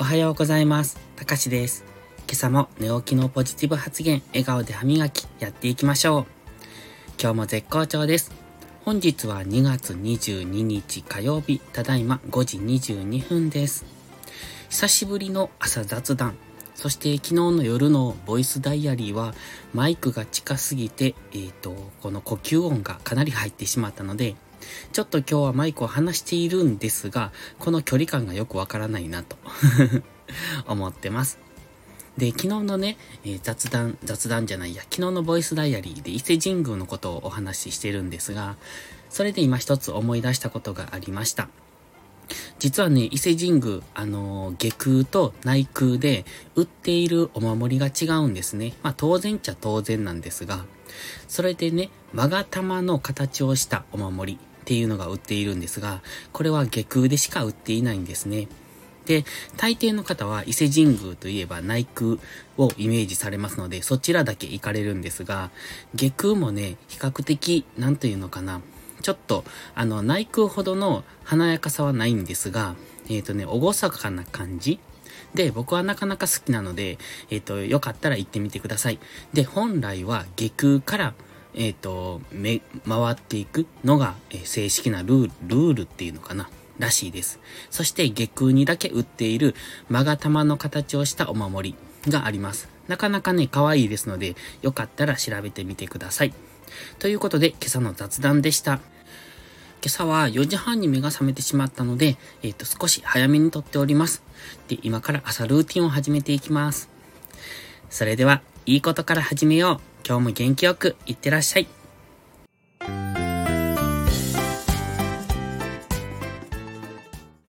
おはようございます。たかしです。今朝も寝起きのポジティブ発言、笑顔で歯磨き、やっていきましょう。今日も絶好調です。本日は2月22日火曜日、ただいま5時22分です。久しぶりの朝雑談。そして昨日の夜のボイスダイアリーはマイクが近すぎて、えっ、ー、と、この呼吸音がかなり入ってしまったので、ちょっと今日はマイクを離しているんですが、この距離感がよくわからないなと 思ってます。で、昨日のね、えー、雑談、雑談じゃないや、昨日のボイスダイアリーで伊勢神宮のことをお話ししてるんですが、それで今一つ思い出したことがありました。実はね、伊勢神宮、あのー、下空と内空で売っているお守りが違うんですね。まあ当然っちゃ当然なんですが、それでね、勾玉の形をしたお守りっていうのが売っているんですが、これは下空でしか売っていないんですね。で、大抵の方は伊勢神宮といえば内空をイメージされますので、そちらだけ行かれるんですが、下空もね、比較的、なんというのかな、ちょっと、あの、内空ほどの華やかさはないんですが、えっ、ー、とね、おごそかな感じで、僕はなかなか好きなので、えっ、ー、と、よかったら行ってみてください。で、本来は下空からえっ、ー、と、め、回っていくのが、えー、正式なルール、ルールっていうのかな。らしいです。そして下空にだけ売っている勾玉の形をしたお守りがあります。なかなかね、可愛いですので、よかったら調べてみてください。ということで、今朝の雑談でした。今朝は4時半に目が覚めてしまったので、えっ、ー、と、少し早めに撮っております。で、今から朝ルーティンを始めていきます。それでは、いいことから始めよう。今日も元気よくいってらっしゃい。